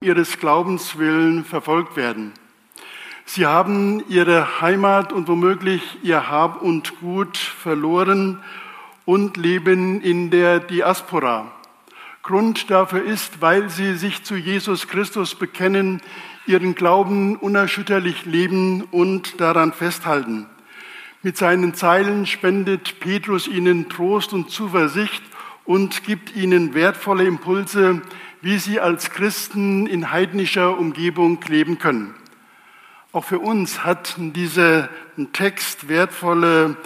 ihres Glaubens willen verfolgt werden. Sie haben ihre Heimat und womöglich ihr Hab und Gut verloren und leben in der Diaspora. Grund dafür ist, weil sie sich zu Jesus Christus bekennen, ihren Glauben unerschütterlich leben und daran festhalten. Mit seinen Zeilen spendet Petrus ihnen Trost und Zuversicht und gibt ihnen wertvolle Impulse, wie sie als Christen in heidnischer Umgebung leben können. Auch für uns hat dieser Text wertvolle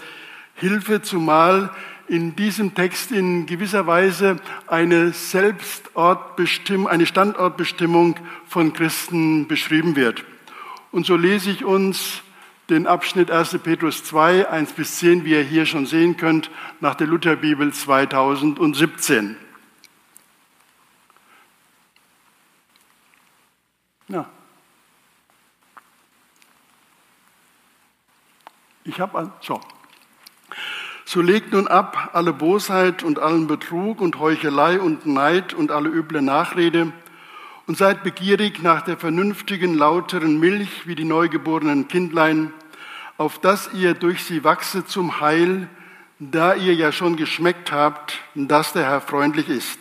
Hilfe, zumal in diesem Text in gewisser Weise eine Selbstortbestimmung, eine Standortbestimmung von Christen beschrieben wird. Und so lese ich uns den Abschnitt 1. Petrus 2, 1 bis 10, wie ihr hier schon sehen könnt, nach der Lutherbibel 2017. Ja. Ich habe so. So legt nun ab alle Bosheit und allen Betrug und Heuchelei und Neid und alle üble Nachrede und seid begierig nach der vernünftigen, lauteren Milch wie die neugeborenen Kindlein, auf dass ihr durch sie wachse zum Heil, da ihr ja schon geschmeckt habt, dass der Herr freundlich ist.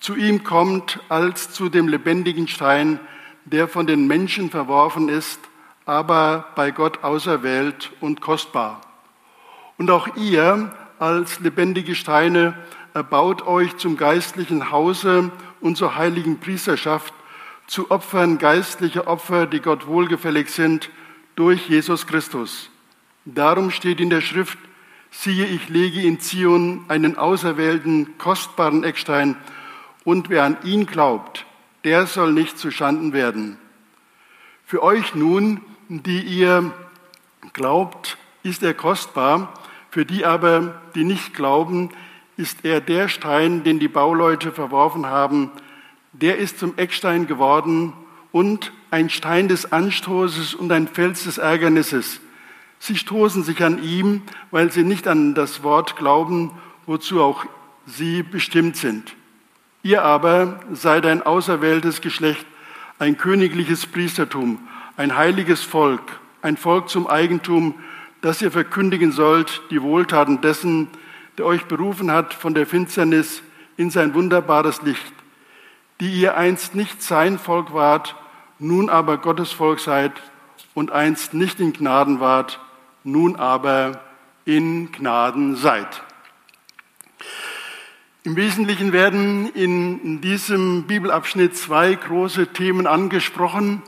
Zu ihm kommt als zu dem lebendigen Stein, der von den Menschen verworfen ist, aber bei Gott auserwählt und kostbar. Und auch ihr als lebendige Steine erbaut euch zum geistlichen Hause und zur heiligen Priesterschaft, zu Opfern geistlicher Opfer, die Gott wohlgefällig sind, durch Jesus Christus. Darum steht in der Schrift, siehe, ich lege in Zion einen auserwählten, kostbaren Eckstein, und wer an ihn glaubt, der soll nicht zu Schanden werden. Für euch nun, die ihr glaubt, ist er kostbar, für die aber, die nicht glauben, ist er der Stein, den die Bauleute verworfen haben, der ist zum Eckstein geworden und ein Stein des Anstoßes und ein Fels des Ärgernisses. Sie stoßen sich an ihm, weil sie nicht an das Wort glauben, wozu auch sie bestimmt sind. Ihr aber seid ein auserwähltes Geschlecht, ein königliches Priestertum, ein heiliges Volk, ein Volk zum Eigentum, das ihr verkündigen sollt, die Wohltaten dessen, der euch berufen hat von der Finsternis in sein wunderbares Licht, die ihr einst nicht sein Volk wart, nun aber Gottes Volk seid und einst nicht in Gnaden wart, nun aber in Gnaden seid. Im Wesentlichen werden in diesem Bibelabschnitt zwei große Themen angesprochen,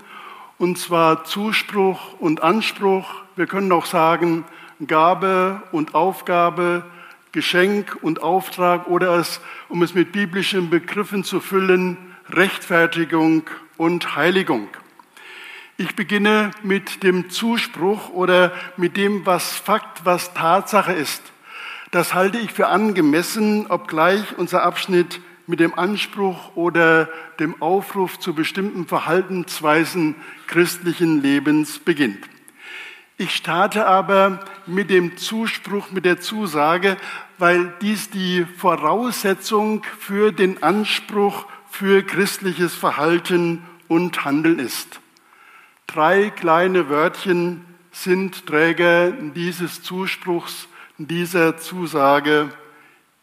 und zwar Zuspruch und Anspruch. Wir können auch sagen Gabe und Aufgabe, Geschenk und Auftrag oder es, um es mit biblischen Begriffen zu füllen, Rechtfertigung und Heiligung. Ich beginne mit dem Zuspruch oder mit dem, was Fakt, was Tatsache ist. Das halte ich für angemessen, obgleich unser Abschnitt mit dem Anspruch oder dem Aufruf zu bestimmten Verhaltensweisen christlichen Lebens beginnt. Ich starte aber mit dem Zuspruch, mit der Zusage, weil dies die Voraussetzung für den Anspruch für christliches Verhalten und Handeln ist. Drei kleine Wörtchen sind Träger dieses Zuspruchs dieser Zusage,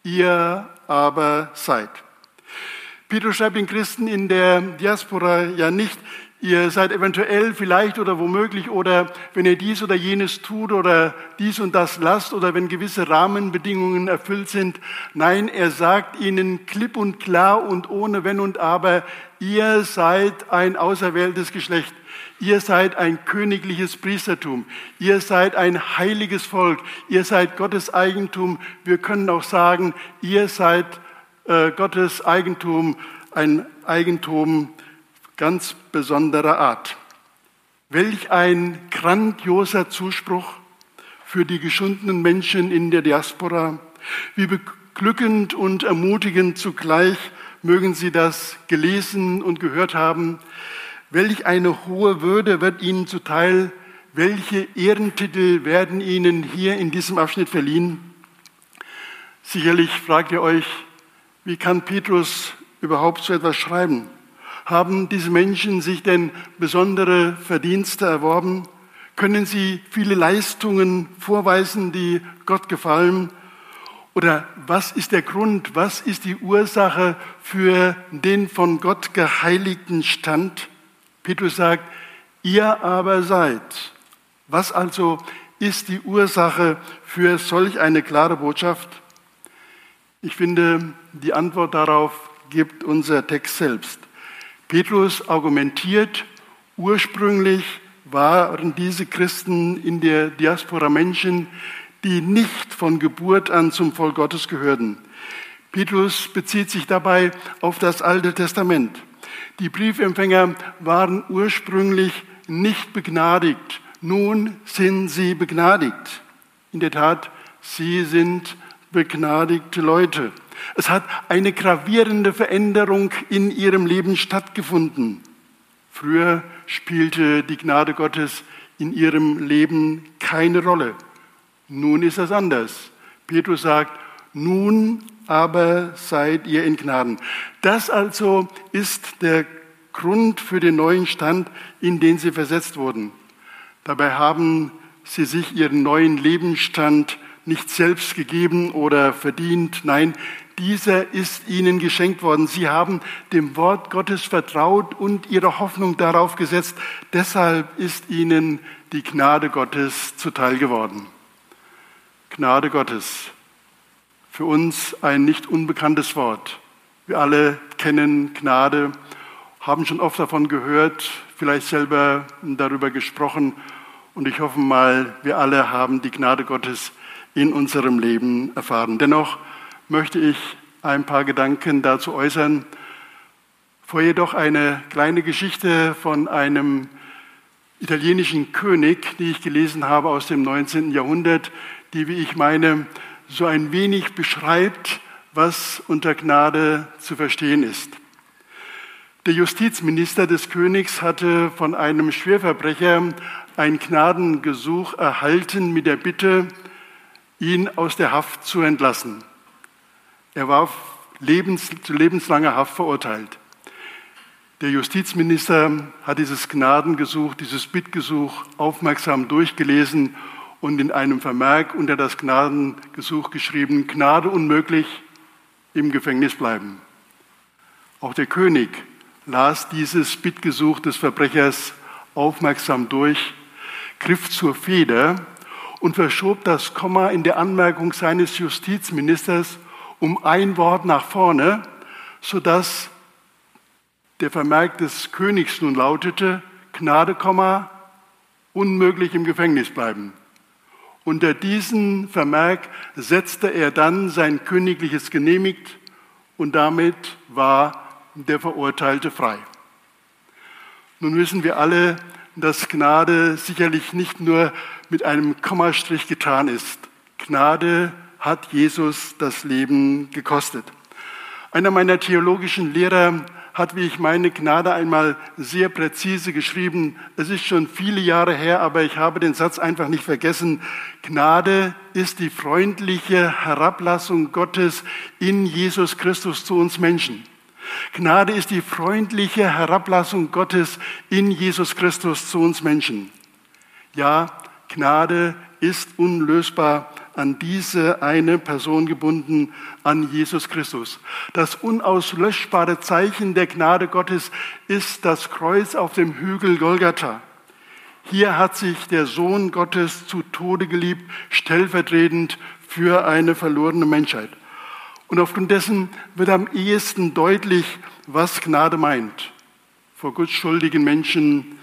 ihr aber seid. Petrus schreibt den Christen in der Diaspora ja nicht, ihr seid eventuell vielleicht oder womöglich oder wenn ihr dies oder jenes tut oder dies und das lasst oder wenn gewisse Rahmenbedingungen erfüllt sind. Nein, er sagt ihnen klipp und klar und ohne Wenn und Aber, ihr seid ein auserwähltes Geschlecht. Ihr seid ein königliches Priestertum. Ihr seid ein heiliges Volk. Ihr seid Gottes Eigentum. Wir können auch sagen, ihr seid äh, Gottes Eigentum, ein Eigentum ganz besonderer Art. Welch ein grandioser Zuspruch für die geschundenen Menschen in der Diaspora. Wie beglückend und ermutigend zugleich mögen Sie das gelesen und gehört haben. Welch eine hohe Würde wird Ihnen zuteil? Welche Ehrentitel werden Ihnen hier in diesem Abschnitt verliehen? Sicherlich fragt ihr euch, wie kann Petrus überhaupt so etwas schreiben? Haben diese Menschen sich denn besondere Verdienste erworben? Können sie viele Leistungen vorweisen, die Gott gefallen? Oder was ist der Grund, was ist die Ursache für den von Gott geheiligten Stand? Petrus sagt, ihr aber seid. Was also ist die Ursache für solch eine klare Botschaft? Ich finde, die Antwort darauf gibt unser Text selbst. Petrus argumentiert, ursprünglich waren diese Christen in der Diaspora Menschen, die nicht von Geburt an zum Volk Gottes gehörten. Petrus bezieht sich dabei auf das Alte Testament. Die Briefempfänger waren ursprünglich nicht begnadigt. Nun sind sie begnadigt. In der Tat, sie sind begnadigte Leute. Es hat eine gravierende Veränderung in ihrem Leben stattgefunden. Früher spielte die Gnade Gottes in ihrem Leben keine Rolle. Nun ist es anders. Petrus sagt, nun aber seid ihr in Gnaden. Das also ist der Grund für den neuen Stand, in den sie versetzt wurden. Dabei haben sie sich ihren neuen Lebensstand nicht selbst gegeben oder verdient. Nein, dieser ist ihnen geschenkt worden. Sie haben dem Wort Gottes vertraut und ihre Hoffnung darauf gesetzt. Deshalb ist ihnen die Gnade Gottes zuteil geworden. Gnade Gottes. Für uns ein nicht unbekanntes Wort. Wir alle kennen Gnade, haben schon oft davon gehört, vielleicht selber darüber gesprochen. Und ich hoffe mal, wir alle haben die Gnade Gottes in unserem Leben erfahren. Dennoch möchte ich ein paar Gedanken dazu äußern. Vorher jedoch eine kleine Geschichte von einem italienischen König, die ich gelesen habe aus dem 19. Jahrhundert, die, wie ich meine, so ein wenig beschreibt, was unter Gnade zu verstehen ist. Der Justizminister des Königs hatte von einem Schwerverbrecher ein Gnadengesuch erhalten mit der Bitte, ihn aus der Haft zu entlassen. Er war lebens, zu lebenslanger Haft verurteilt. Der Justizminister hat dieses Gnadengesuch, dieses Bittgesuch aufmerksam durchgelesen und in einem Vermerk unter das Gnadengesuch geschrieben, Gnade unmöglich, im Gefängnis bleiben. Auch der König las dieses Bittgesuch des Verbrechers aufmerksam durch, griff zur Feder und verschob das Komma in der Anmerkung seines Justizministers um ein Wort nach vorne, sodass der Vermerk des Königs nun lautete, Gnade, unmöglich im Gefängnis bleiben. Unter diesen Vermerk setzte er dann sein königliches genehmigt und damit war der Verurteilte frei. Nun wissen wir alle, dass Gnade sicherlich nicht nur mit einem Kommastrich getan ist. Gnade hat Jesus das Leben gekostet. Einer meiner theologischen Lehrer hat, wie ich meine, Gnade einmal sehr präzise geschrieben. Es ist schon viele Jahre her, aber ich habe den Satz einfach nicht vergessen. Gnade ist die freundliche Herablassung Gottes in Jesus Christus zu uns Menschen. Gnade ist die freundliche Herablassung Gottes in Jesus Christus zu uns Menschen. Ja, Gnade ist unlösbar an diese eine Person gebunden, an Jesus Christus. Das unauslöschbare Zeichen der Gnade Gottes ist das Kreuz auf dem Hügel Golgatha. Hier hat sich der Sohn Gottes zu Tode geliebt, stellvertretend für eine verlorene Menschheit. Und aufgrund dessen wird am ehesten deutlich, was Gnade meint. Vor Gott schuldigen Menschen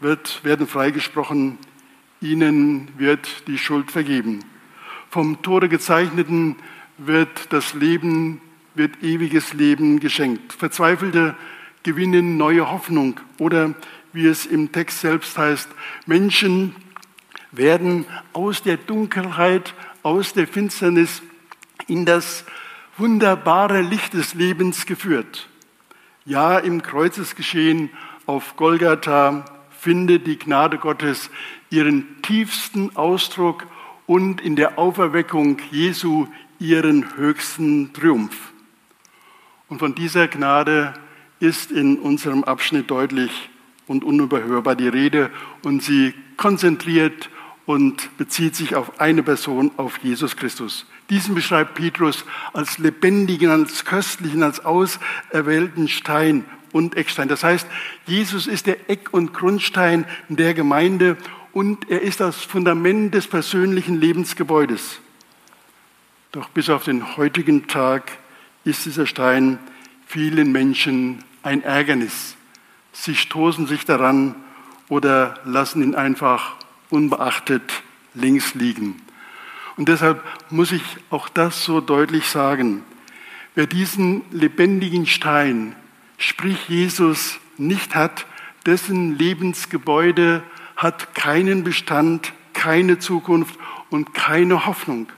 wird, werden freigesprochen, ihnen wird die Schuld vergeben. Vom Tode gezeichneten wird das Leben, wird ewiges Leben geschenkt. Verzweifelte gewinnen neue Hoffnung oder wie es im Text selbst heißt, Menschen werden aus der Dunkelheit, aus der Finsternis in das wunderbare Licht des Lebens geführt. Ja, im Kreuzesgeschehen auf Golgatha findet die Gnade Gottes ihren tiefsten Ausdruck und in der Auferweckung Jesu ihren höchsten Triumph. Und von dieser Gnade ist in unserem Abschnitt deutlich und unüberhörbar die Rede und sie konzentriert und bezieht sich auf eine Person, auf Jesus Christus. Diesen beschreibt Petrus als lebendigen, als köstlichen, als auserwählten Stein und Eckstein. Das heißt, Jesus ist der Eck- und Grundstein der Gemeinde und er ist das Fundament des persönlichen Lebensgebäudes. Doch bis auf den heutigen Tag ist dieser Stein vielen Menschen ein Ärgernis. Sie stoßen sich daran oder lassen ihn einfach unbeachtet links liegen. Und deshalb muss ich auch das so deutlich sagen. Wer diesen lebendigen Stein, sprich Jesus, nicht hat, dessen Lebensgebäude hat keinen Bestand, keine Zukunft und keine Hoffnung.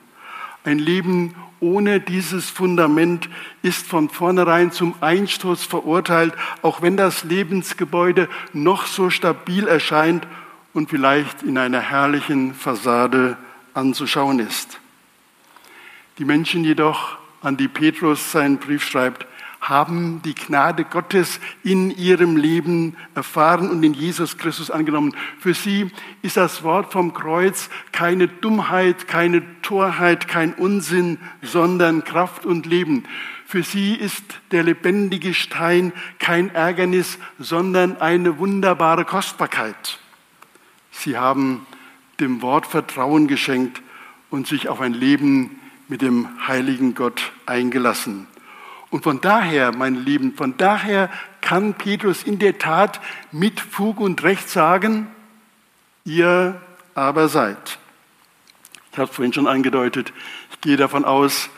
Ein Leben ohne dieses Fundament ist von vornherein zum Einsturz verurteilt, auch wenn das Lebensgebäude noch so stabil erscheint und vielleicht in einer herrlichen Fassade anzuschauen ist. Die Menschen jedoch, an die Petrus seinen Brief schreibt, haben die Gnade Gottes in ihrem Leben erfahren und in Jesus Christus angenommen. Für sie ist das Wort vom Kreuz keine Dummheit, keine Torheit, kein Unsinn, sondern Kraft und Leben. Für sie ist der lebendige Stein kein Ärgernis, sondern eine wunderbare Kostbarkeit. Sie haben dem Wort Vertrauen geschenkt und sich auf ein Leben mit dem heiligen Gott eingelassen. Und von daher, meine Lieben, von daher kann Petrus in der Tat mit Fug und Recht sagen, ihr aber seid. Ich habe es vorhin schon angedeutet, ich gehe davon aus,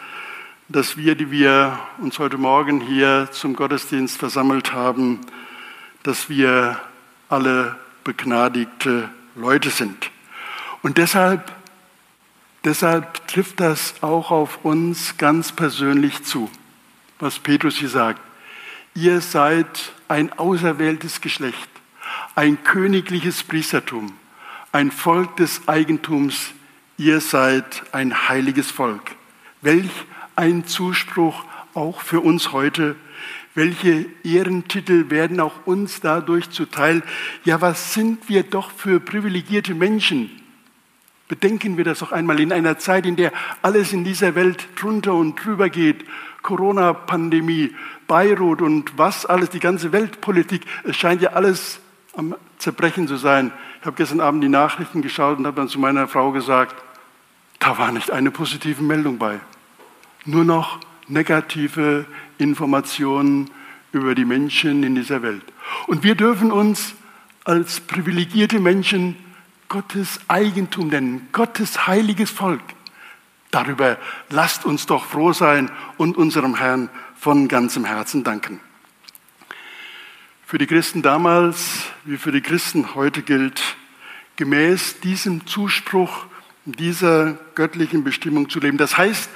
dass wir, die wir uns heute Morgen hier zum Gottesdienst versammelt haben, dass wir alle begnadigte Leute sind. Und deshalb, deshalb trifft das auch auf uns ganz persönlich zu was Petrus hier sagt. Ihr seid ein auserwähltes Geschlecht, ein königliches Priestertum, ein Volk des Eigentums. Ihr seid ein heiliges Volk. Welch ein Zuspruch auch für uns heute. Welche Ehrentitel werden auch uns dadurch zuteil? Ja, was sind wir doch für privilegierte Menschen? Bedenken wir das doch einmal in einer Zeit, in der alles in dieser Welt drunter und drüber geht, Corona-Pandemie, Beirut und was alles, die ganze Weltpolitik, es scheint ja alles am Zerbrechen zu sein. Ich habe gestern Abend die Nachrichten geschaut und habe dann zu meiner Frau gesagt, da war nicht eine positive Meldung bei. Nur noch negative Informationen über die Menschen in dieser Welt. Und wir dürfen uns als privilegierte Menschen Gottes Eigentum nennen, Gottes heiliges Volk. Darüber lasst uns doch froh sein und unserem Herrn von ganzem Herzen danken. Für die Christen damals wie für die Christen heute gilt, gemäß diesem Zuspruch, dieser göttlichen Bestimmung zu leben. Das heißt,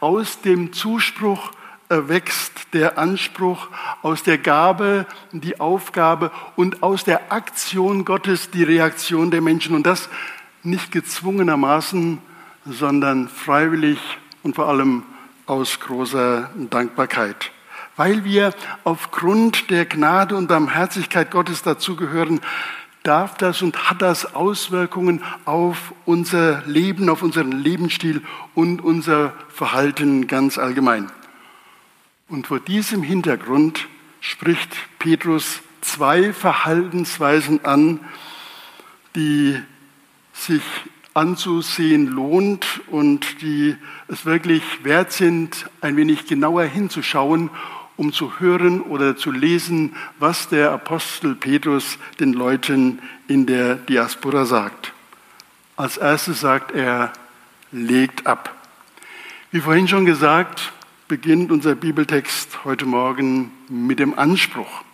aus dem Zuspruch erwächst der Anspruch, aus der Gabe die Aufgabe und aus der Aktion Gottes die Reaktion der Menschen. Und das nicht gezwungenermaßen, sondern freiwillig und vor allem aus großer Dankbarkeit. Weil wir aufgrund der Gnade und Barmherzigkeit Gottes dazugehören, darf das und hat das Auswirkungen auf unser Leben, auf unseren Lebensstil und unser Verhalten ganz allgemein. Und vor diesem Hintergrund spricht Petrus zwei Verhaltensweisen an, die sich anzusehen lohnt und die es wirklich wert sind, ein wenig genauer hinzuschauen, um zu hören oder zu lesen, was der Apostel Petrus den Leuten in der Diaspora sagt. Als erstes sagt er, legt ab. Wie vorhin schon gesagt, beginnt unser Bibeltext heute Morgen mit dem Anspruch.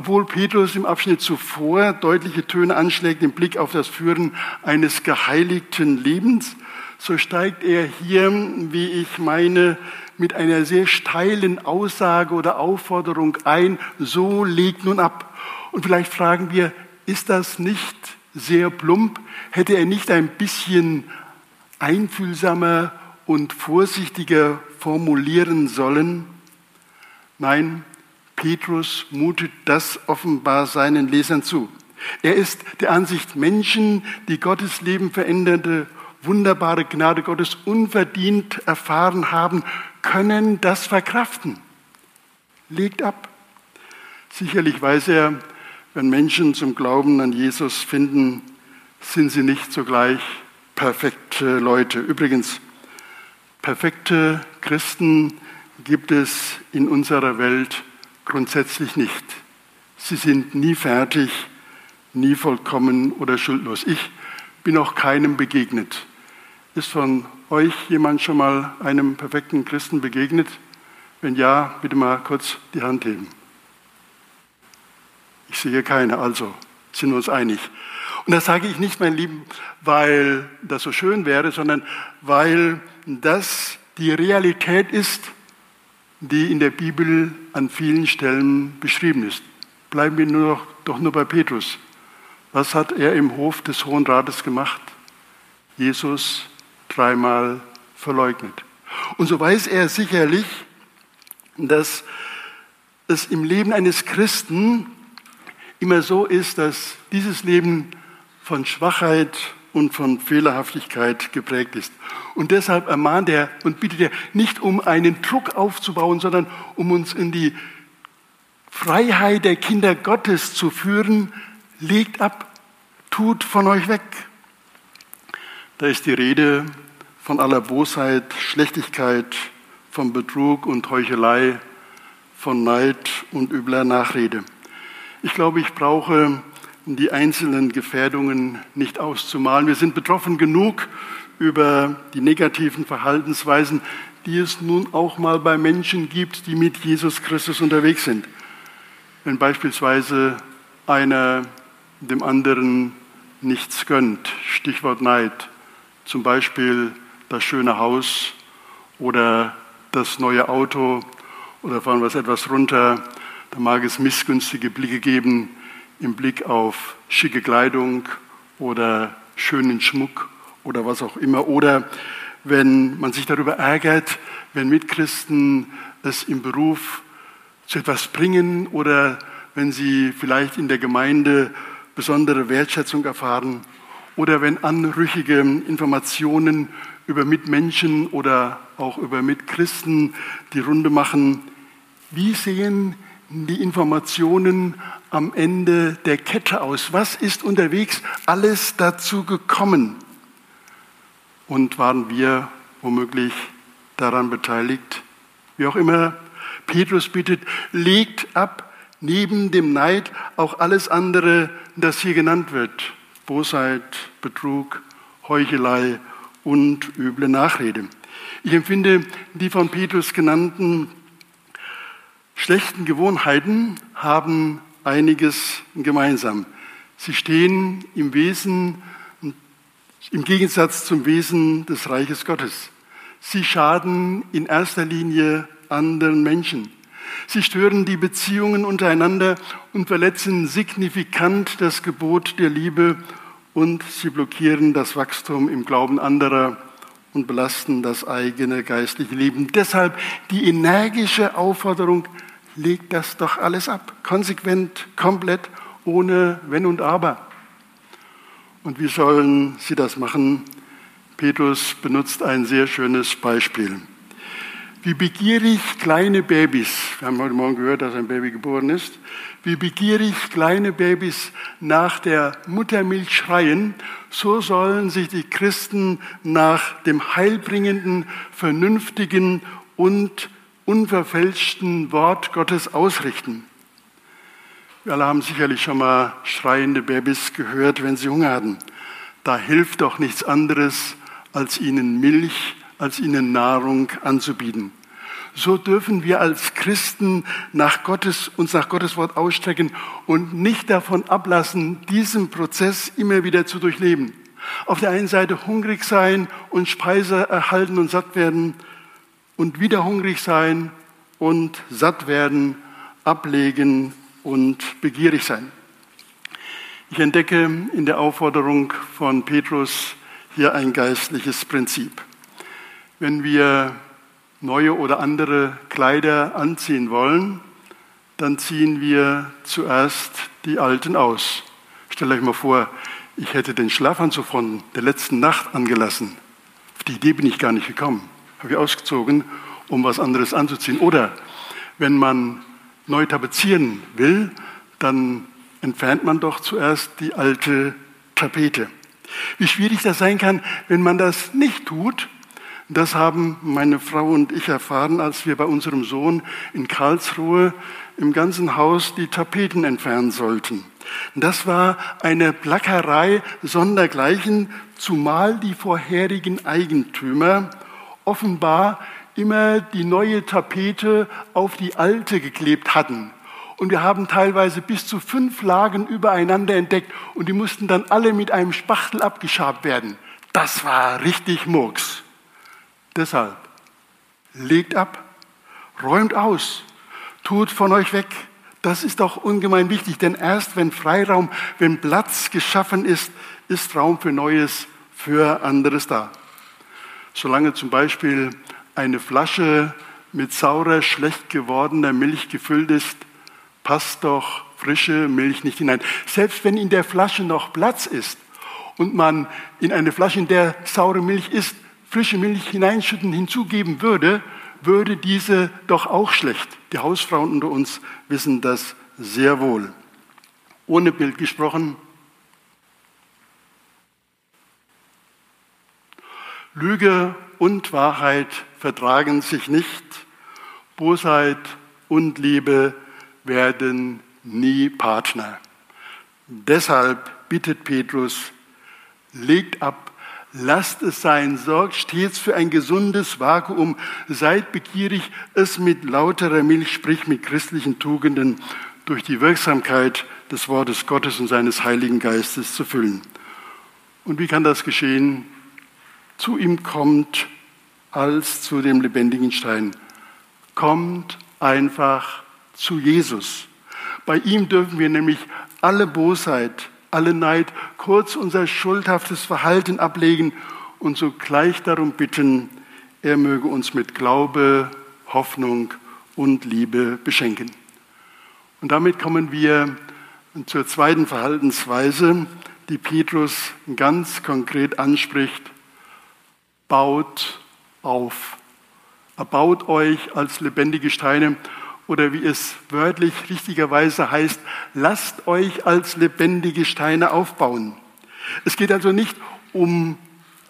Obwohl Petrus im Abschnitt zuvor deutliche Töne anschlägt im Blick auf das Führen eines geheiligten Lebens, so steigt er hier, wie ich meine, mit einer sehr steilen Aussage oder Aufforderung ein, so legt nun ab. Und vielleicht fragen wir, ist das nicht sehr plump? Hätte er nicht ein bisschen einfühlsamer und vorsichtiger formulieren sollen? Nein, Petrus mutet das offenbar seinen Lesern zu. Er ist der Ansicht, Menschen, die Gottes Leben veränderte, wunderbare Gnade Gottes unverdient erfahren haben, können das verkraften. Legt ab. Sicherlich weiß er, wenn Menschen zum Glauben an Jesus finden, sind sie nicht sogleich perfekte Leute. Übrigens, perfekte Christen gibt es in unserer Welt grundsätzlich nicht. Sie sind nie fertig, nie vollkommen oder schuldlos. Ich bin auch keinem begegnet. Ist von euch jemand schon mal einem perfekten Christen begegnet? Wenn ja, bitte mal kurz die Hand heben. Ich sehe keine, also sind wir uns einig. Und das sage ich nicht, mein Lieben, weil das so schön wäre, sondern weil das die Realität ist, die in der Bibel an vielen Stellen beschrieben ist. Bleiben wir nur noch, doch nur bei Petrus. Was hat er im Hof des Hohen Rates gemacht? Jesus dreimal verleugnet. Und so weiß er sicherlich, dass es im Leben eines Christen immer so ist, dass dieses Leben von Schwachheit und von Fehlerhaftigkeit geprägt ist. Und deshalb ermahnt er und bittet er nicht um einen Druck aufzubauen, sondern um uns in die Freiheit der Kinder Gottes zu führen, legt ab, tut von euch weg. Da ist die Rede von aller Bosheit, Schlechtigkeit, von Betrug und Heuchelei, von Neid und übler Nachrede. Ich glaube, ich brauche die einzelnen Gefährdungen nicht auszumalen. Wir sind betroffen genug über die negativen Verhaltensweisen, die es nun auch mal bei Menschen gibt, die mit Jesus Christus unterwegs sind. Wenn beispielsweise einer dem anderen nichts gönnt, Stichwort Neid, zum Beispiel das schöne Haus oder das neue Auto oder fahren wir etwas runter, da mag es missgünstige Blicke geben im Blick auf schicke Kleidung oder schönen Schmuck oder was auch immer. Oder wenn man sich darüber ärgert, wenn Mitchristen es im Beruf zu etwas bringen oder wenn sie vielleicht in der Gemeinde besondere Wertschätzung erfahren oder wenn anrüchige Informationen über Mitmenschen oder auch über Mitchristen die Runde machen. Wie sehen die Informationen am Ende der Kette aus? Was ist unterwegs alles dazu gekommen? Und waren wir womöglich daran beteiligt? Wie auch immer, Petrus bittet, legt ab neben dem Neid auch alles andere, das hier genannt wird. Bosheit, Betrug, Heuchelei und üble Nachrede. Ich empfinde die von Petrus genannten schlechten Gewohnheiten haben einiges gemeinsam. Sie stehen im Wesen, im Gegensatz zum Wesen des Reiches Gottes. Sie schaden in erster Linie anderen Menschen. Sie stören die Beziehungen untereinander und verletzen signifikant das Gebot der Liebe und sie blockieren das Wachstum im Glauben anderer und belasten das eigene geistliche Leben. Deshalb die energische Aufforderung, legt das doch alles ab, konsequent, komplett, ohne Wenn und Aber. Und wie sollen sie das machen? Petrus benutzt ein sehr schönes Beispiel. Wie begierig kleine Babys, wir haben heute Morgen gehört, dass ein Baby geboren ist, wie begierig kleine Babys nach der Muttermilch schreien, so sollen sich die Christen nach dem heilbringenden, vernünftigen und unverfälschten Wort Gottes ausrichten. Wir alle haben sicherlich schon mal schreiende Babys gehört, wenn sie Hunger hatten. Da hilft doch nichts anderes, als ihnen Milch, als ihnen Nahrung anzubieten. So dürfen wir als Christen nach Gottes, uns nach Gottes Wort ausstrecken und nicht davon ablassen, diesen Prozess immer wieder zu durchleben. Auf der einen Seite hungrig sein und Speise erhalten und satt werden, und wieder hungrig sein und satt werden, ablegen und begierig sein. Ich entdecke in der Aufforderung von Petrus hier ein geistliches Prinzip. Wenn wir neue oder andere Kleider anziehen wollen, dann ziehen wir zuerst die Alten aus. Stellt euch mal vor, ich hätte den Schlafanzug von der letzten Nacht angelassen. Auf die Idee bin ich gar nicht gekommen. Habe ich ausgezogen, um was anderes anzuziehen. Oder wenn man neu tapezieren will, dann entfernt man doch zuerst die alte Tapete. Wie schwierig das sein kann, wenn man das nicht tut, das haben meine Frau und ich erfahren, als wir bei unserem Sohn in Karlsruhe im ganzen Haus die Tapeten entfernen sollten. Das war eine Plackerei sondergleichen, zumal die vorherigen Eigentümer offenbar immer die neue Tapete auf die alte geklebt hatten. Und wir haben teilweise bis zu fünf Lagen übereinander entdeckt und die mussten dann alle mit einem Spachtel abgeschabt werden. Das war richtig Murks. Deshalb legt ab, räumt aus, tut von euch weg. Das ist auch ungemein wichtig, denn erst wenn Freiraum, wenn Platz geschaffen ist, ist Raum für Neues, für anderes da. Solange zum Beispiel eine Flasche mit saurer, schlecht gewordener Milch gefüllt ist, passt doch frische Milch nicht hinein. Selbst wenn in der Flasche noch Platz ist und man in eine Flasche, in der saure Milch ist, frische Milch hineinschütten, hinzugeben würde, würde diese doch auch schlecht. Die Hausfrauen unter uns wissen das sehr wohl. Ohne Bild gesprochen. Lüge und Wahrheit vertragen sich nicht. Bosheit und Liebe werden nie Partner. Deshalb bittet Petrus, legt ab Lasst es sein, sorgt stets für ein gesundes Vakuum, seid begierig, es mit lauterer Milch, sprich mit christlichen Tugenden, durch die Wirksamkeit des Wortes Gottes und seines Heiligen Geistes zu füllen. Und wie kann das geschehen? Zu ihm kommt als zu dem lebendigen Stein. Kommt einfach zu Jesus. Bei ihm dürfen wir nämlich alle Bosheit, alle Neid, kurz unser schuldhaftes Verhalten ablegen und sogleich darum bitten, er möge uns mit Glaube, Hoffnung und Liebe beschenken. Und damit kommen wir zur zweiten Verhaltensweise, die Petrus ganz konkret anspricht. Baut auf. Erbaut euch als lebendige Steine oder wie es wörtlich richtigerweise heißt, lasst euch als lebendige Steine aufbauen. Es geht also nicht um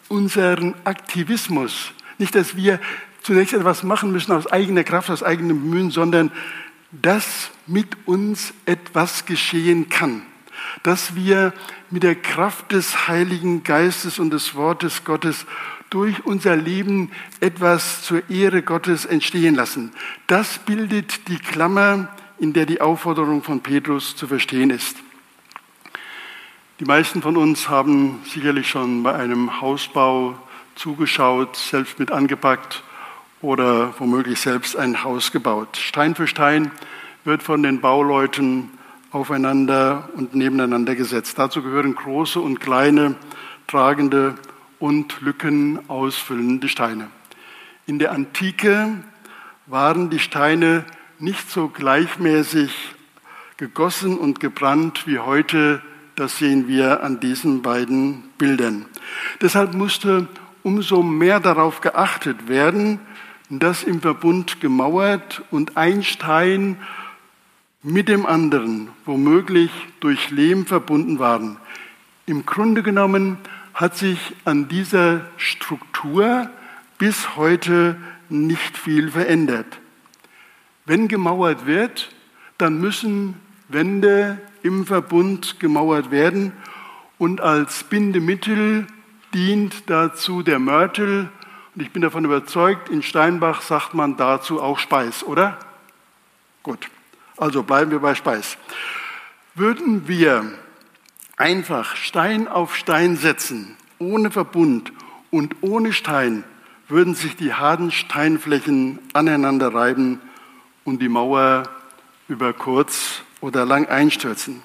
unseren Aktivismus, nicht, dass wir zunächst etwas machen müssen aus eigener Kraft, aus eigenem Bemühen, sondern dass mit uns etwas geschehen kann, dass wir mit der Kraft des Heiligen Geistes und des Wortes Gottes durch unser Leben etwas zur Ehre Gottes entstehen lassen. Das bildet die Klammer, in der die Aufforderung von Petrus zu verstehen ist. Die meisten von uns haben sicherlich schon bei einem Hausbau zugeschaut, selbst mit angepackt oder womöglich selbst ein Haus gebaut. Stein für Stein wird von den Bauleuten aufeinander und nebeneinander gesetzt. Dazu gehören große und kleine tragende und Lücken ausfüllende Steine. In der Antike waren die Steine nicht so gleichmäßig gegossen und gebrannt wie heute. Das sehen wir an diesen beiden Bildern. Deshalb musste umso mehr darauf geachtet werden, dass im Verbund gemauert und ein Stein mit dem anderen womöglich durch Lehm verbunden waren. Im Grunde genommen hat sich an dieser Struktur bis heute nicht viel verändert. Wenn gemauert wird, dann müssen Wände im Verbund gemauert werden und als Bindemittel dient dazu der Mörtel. Und ich bin davon überzeugt, in Steinbach sagt man dazu auch Speis, oder? Gut, also bleiben wir bei Speis. Würden wir einfach Stein auf Stein setzen, ohne Verbund und ohne Stein, würden sich die harten Steinflächen aneinander reiben und die Mauer über kurz oder lang einstürzen.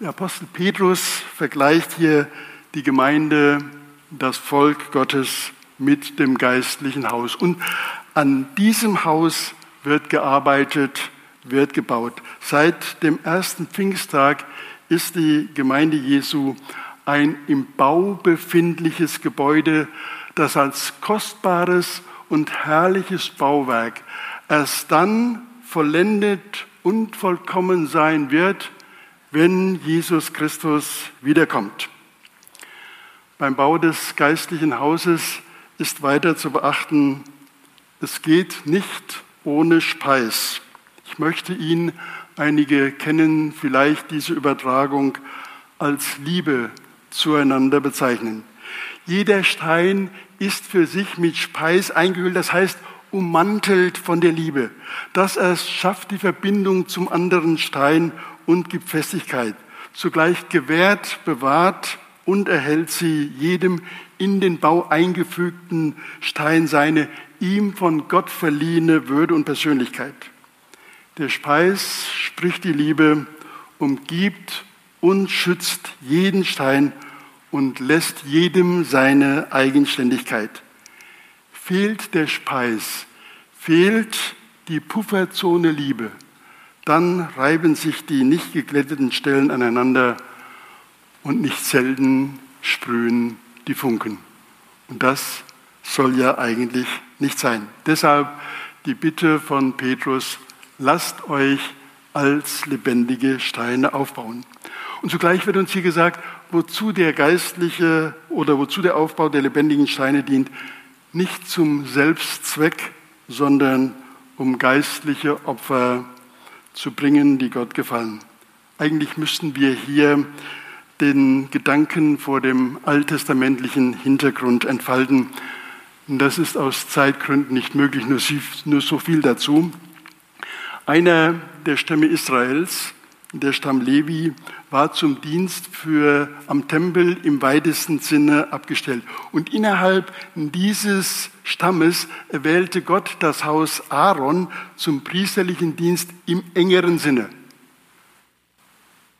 Der Apostel Petrus vergleicht hier die Gemeinde, das Volk Gottes mit dem geistlichen Haus. Und an diesem Haus wird gearbeitet, wird gebaut. Seit dem ersten Pfingsttag ist die Gemeinde Jesu ein im Bau befindliches Gebäude, das als kostbares und herrliches Bauwerk erst dann vollendet und vollkommen sein wird, wenn Jesus Christus wiederkommt. Beim Bau des geistlichen Hauses ist weiter zu beachten, es geht nicht ohne Speis. Ich möchte Ihnen, einige kennen vielleicht diese Übertragung als Liebe zueinander bezeichnen. Jeder Stein ist für sich mit Speis eingehüllt, das heißt ummantelt von der Liebe. Das erst schafft die Verbindung zum anderen Stein und gibt Festigkeit. Zugleich gewährt, bewahrt und erhält sie jedem in den Bau eingefügten Stein seine ihm von Gott verliehene Würde und Persönlichkeit. Der Speis, spricht die Liebe, umgibt und schützt jeden Stein und lässt jedem seine Eigenständigkeit. Fehlt der Speis, fehlt die Pufferzone Liebe, dann reiben sich die nicht geglätteten Stellen aneinander und nicht selten sprühen die Funken. Und das soll ja eigentlich nicht sein. Deshalb die Bitte von Petrus, lasst euch als lebendige Steine aufbauen. Und zugleich wird uns hier gesagt, wozu der geistliche oder wozu der Aufbau der lebendigen Steine dient, nicht zum Selbstzweck, sondern um geistliche Opfer zu bringen, die Gott gefallen. Eigentlich müssten wir hier den Gedanken vor dem alttestamentlichen Hintergrund entfalten. Das ist aus Zeitgründen nicht möglich, nur so viel dazu. Einer der Stämme Israels, der Stamm Levi, war zum Dienst für am Tempel im weitesten Sinne abgestellt. Und innerhalb dieses Stammes erwählte Gott das Haus Aaron zum priesterlichen Dienst im engeren Sinne.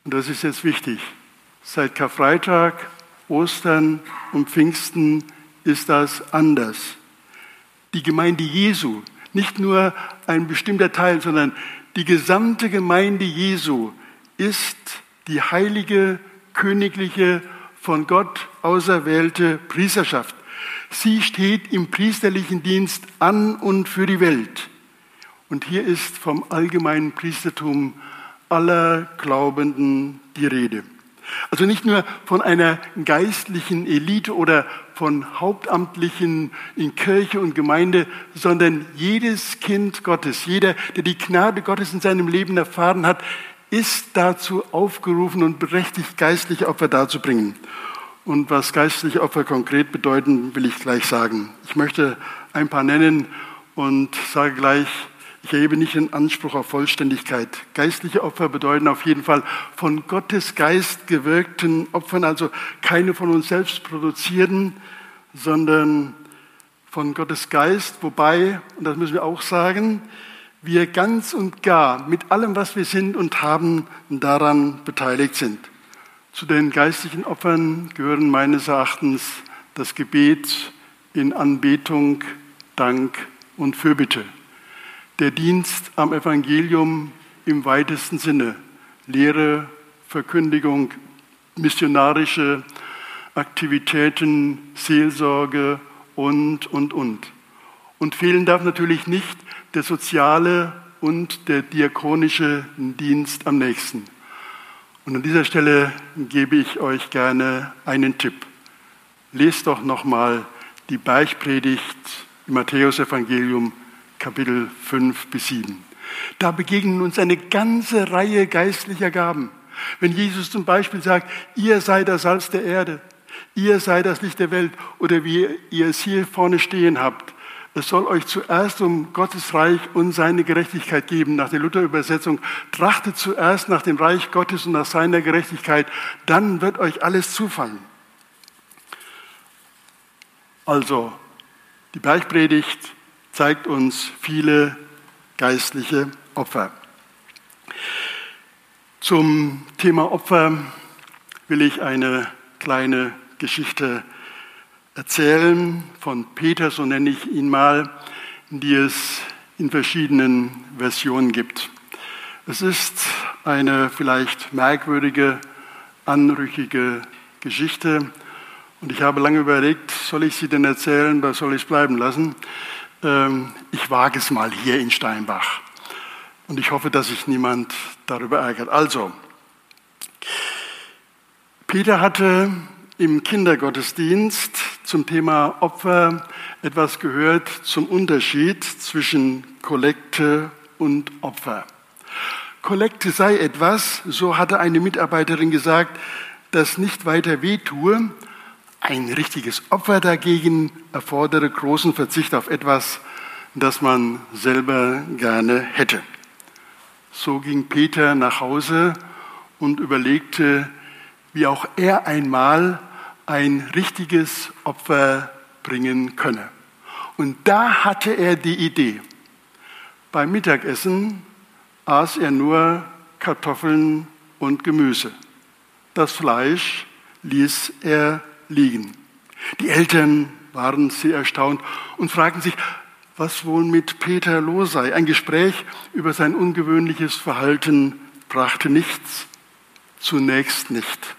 Und das ist jetzt wichtig. Seit Karfreitag, Ostern und Pfingsten ist das anders. Die Gemeinde Jesu, nicht nur ein bestimmter Teil, sondern die gesamte Gemeinde Jesu ist die heilige, königliche, von Gott auserwählte Priesterschaft. Sie steht im priesterlichen Dienst an und für die Welt. Und hier ist vom allgemeinen Priestertum aller Glaubenden die Rede. Also nicht nur von einer geistlichen Elite oder von Hauptamtlichen in Kirche und Gemeinde, sondern jedes Kind Gottes, jeder, der die Gnade Gottes in seinem Leben erfahren hat, ist dazu aufgerufen und berechtigt, geistliche Opfer darzubringen. Und was geistliche Opfer konkret bedeuten, will ich gleich sagen. Ich möchte ein paar nennen und sage gleich, ich erhebe nicht den Anspruch auf Vollständigkeit. Geistliche Opfer bedeuten auf jeden Fall von Gottes Geist gewirkten Opfern, also keine von uns selbst produzierten, sondern von Gottes Geist, wobei, und das müssen wir auch sagen, wir ganz und gar mit allem, was wir sind und haben, daran beteiligt sind. Zu den geistlichen Opfern gehören meines Erachtens das Gebet in Anbetung, Dank und Fürbitte der Dienst am Evangelium im weitesten Sinne, Lehre, Verkündigung, missionarische Aktivitäten, Seelsorge und, und, und. Und fehlen darf natürlich nicht der soziale und der diakonische Dienst am nächsten. Und an dieser Stelle gebe ich euch gerne einen Tipp. Lest doch nochmal die Beichtpredigt im Matthäusevangelium Kapitel 5 bis 7. Da begegnen uns eine ganze Reihe geistlicher Gaben. Wenn Jesus zum Beispiel sagt, ihr seid das Salz der Erde, ihr seid das Licht der Welt oder wie ihr es hier vorne stehen habt, es soll euch zuerst um Gottes Reich und seine Gerechtigkeit geben. Nach der Luther-Übersetzung, trachtet zuerst nach dem Reich Gottes und nach seiner Gerechtigkeit, dann wird euch alles zufallen. Also, die Bergpredigt zeigt uns viele geistliche Opfer. Zum Thema Opfer will ich eine kleine Geschichte erzählen von Peter, so nenne ich ihn mal, die es in verschiedenen Versionen gibt. Es ist eine vielleicht merkwürdige, anrüchige Geschichte. Und ich habe lange überlegt, soll ich sie denn erzählen oder soll ich es bleiben lassen? Ähm, ich wage es mal hier in Steinbach. Und ich hoffe, dass sich niemand darüber ärgert. Also, Peter hatte im Kindergottesdienst zum Thema Opfer etwas gehört zum Unterschied zwischen Kollekte und Opfer. Kollekte sei etwas, so hatte eine Mitarbeiterin gesagt, das nicht weiter wehtue. Ein richtiges Opfer dagegen erfordere großen Verzicht auf etwas, das man selber gerne hätte. So ging Peter nach Hause und überlegte, wie auch er einmal ein richtiges Opfer bringen könne. Und da hatte er die Idee. Beim Mittagessen aß er nur Kartoffeln und Gemüse. Das Fleisch ließ er liegen. Die Eltern waren sehr erstaunt und fragten sich, was wohl mit Peter los sei. Ein Gespräch über sein ungewöhnliches Verhalten brachte nichts, zunächst nicht.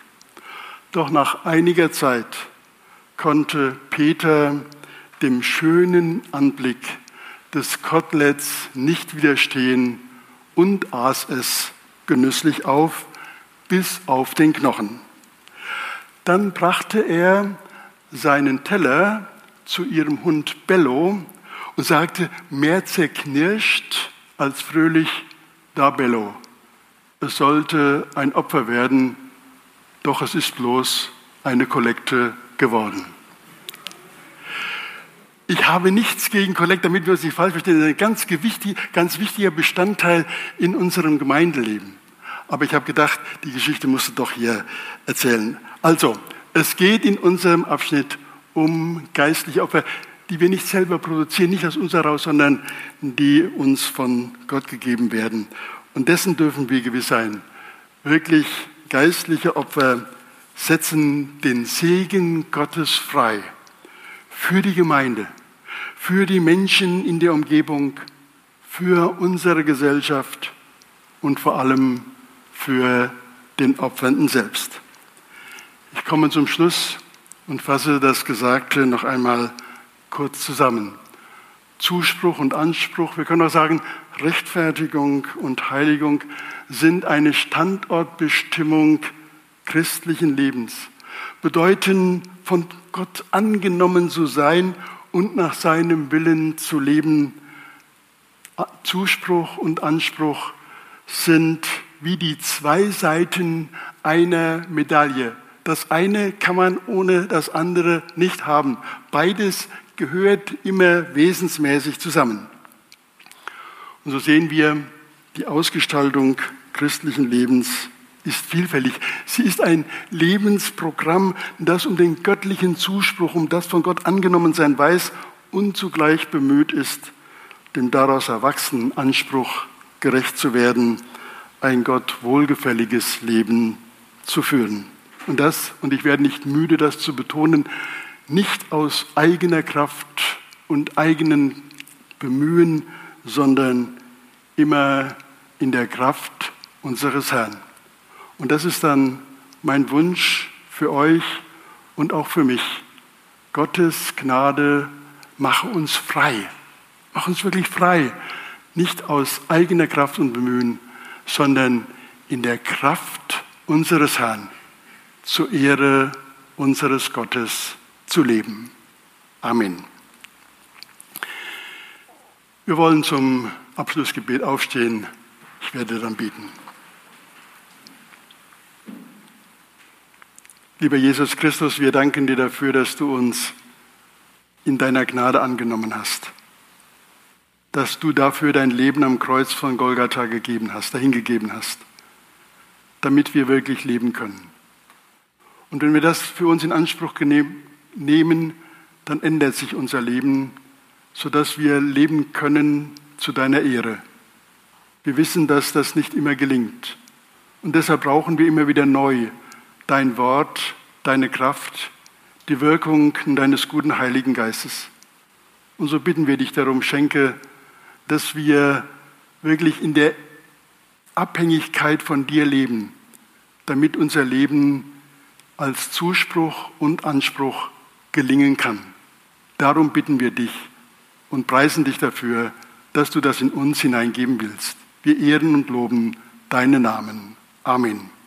Doch nach einiger Zeit konnte Peter dem schönen Anblick des Koteletts nicht widerstehen und aß es genüsslich auf bis auf den Knochen. Dann brachte er seinen Teller zu ihrem Hund Bello und sagte, mehr zerknirscht als fröhlich, da Bello. Es sollte ein Opfer werden, doch es ist bloß eine Kollekte geworden. Ich habe nichts gegen Kollekte, damit wir uns nicht falsch verstehen. Das ist ein ganz, ganz wichtiger Bestandteil in unserem Gemeindeleben. Aber ich habe gedacht, die Geschichte musst du doch hier erzählen. Also, es geht in unserem Abschnitt um geistliche Opfer die wir nicht selber produzieren, nicht aus uns heraus, sondern die uns von Gott gegeben werden. Und dessen dürfen wir gewiss sein. Wirklich geistliche Opfer setzen den Segen Gottes frei für die Gemeinde, für die Menschen in der Umgebung, für unsere Gesellschaft und vor allem für den Opfernden selbst. Ich komme zum Schluss und fasse das Gesagte noch einmal kurz zusammen. Zuspruch und Anspruch, wir können auch sagen, Rechtfertigung und Heiligung sind eine Standortbestimmung christlichen Lebens, bedeuten von Gott angenommen zu sein und nach seinem Willen zu leben. Zuspruch und Anspruch sind wie die zwei Seiten einer Medaille. Das eine kann man ohne das andere nicht haben. Beides gehört immer wesensmäßig zusammen. Und so sehen wir, die Ausgestaltung christlichen Lebens ist vielfältig. Sie ist ein Lebensprogramm, das um den göttlichen Zuspruch, um das von Gott angenommen sein weiß und zugleich bemüht ist, dem daraus erwachsenen Anspruch gerecht zu werden, ein Gott wohlgefälliges Leben zu führen. Und das, und ich werde nicht müde, das zu betonen, nicht aus eigener Kraft und eigenen Bemühen, sondern immer in der Kraft unseres Herrn. Und das ist dann mein Wunsch für euch und auch für mich. Gottes Gnade mache uns frei. Mach uns wirklich frei. Nicht aus eigener Kraft und Bemühen, sondern in der Kraft unseres Herrn zur Ehre unseres Gottes zu leben. Amen. Wir wollen zum Abschlussgebet aufstehen. Ich werde dann beten. Lieber Jesus Christus, wir danken dir dafür, dass du uns in deiner Gnade angenommen hast. Dass du dafür dein Leben am Kreuz von Golgatha gegeben hast, dahingegeben hast, damit wir wirklich leben können. Und wenn wir das für uns in Anspruch nehmen, dann ändert sich unser Leben, sodass wir leben können zu deiner Ehre. Wir wissen, dass das nicht immer gelingt. Und deshalb brauchen wir immer wieder neu dein Wort, deine Kraft, die Wirkung deines guten Heiligen Geistes. Und so bitten wir dich darum, schenke, dass wir wirklich in der Abhängigkeit von dir leben, damit unser Leben als Zuspruch und Anspruch gelingen kann. Darum bitten wir dich und preisen dich dafür, dass du das in uns hineingeben willst. Wir ehren und loben deinen Namen. Amen.